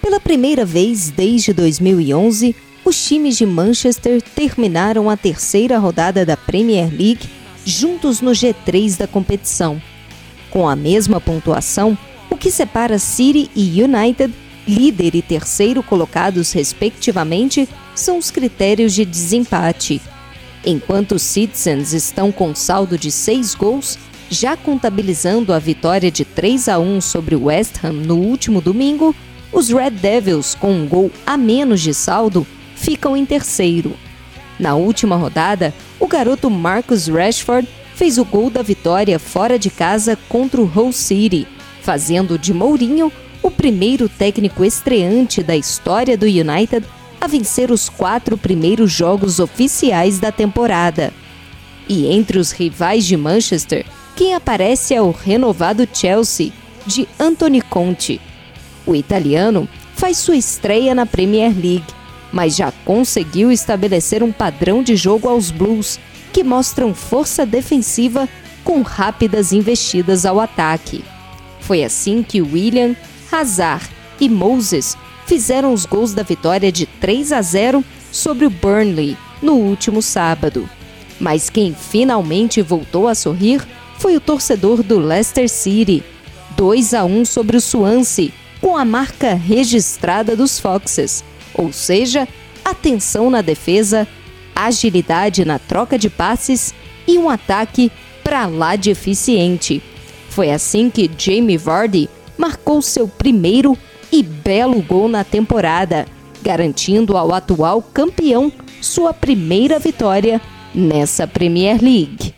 Pela primeira vez desde 2011, os times de Manchester terminaram a terceira rodada da Premier League juntos no G3 da competição. Com a mesma pontuação, o que separa City e United, líder e terceiro colocados respectivamente, são os critérios de desempate. Enquanto os Citizens estão com saldo de seis gols, já contabilizando a vitória de 3 a 1 sobre o West Ham no último domingo, os Red Devils, com um gol a menos de saldo, ficam em terceiro. Na última rodada, o garoto Marcus Rashford fez o gol da vitória fora de casa contra o Hull City, fazendo de Mourinho o primeiro técnico estreante da história do United a vencer os quatro primeiros jogos oficiais da temporada. E entre os rivais de Manchester, quem aparece é o renovado Chelsea, de Anthony Conte. O italiano faz sua estreia na Premier League, mas já conseguiu estabelecer um padrão de jogo aos Blues, que mostram força defensiva com rápidas investidas ao ataque. Foi assim que William, Hazard e Moses fizeram os gols da vitória de 3 a 0 sobre o Burnley no último sábado. Mas quem finalmente voltou a sorrir foi o torcedor do Leicester City, 2 a 1 sobre o Swansea, com a marca registrada dos Foxes, ou seja, atenção na defesa, agilidade na troca de passes e um ataque para lá de eficiente. Foi assim que Jamie Vardy marcou seu primeiro e belo gol na temporada, garantindo ao atual campeão sua primeira vitória nessa Premier League.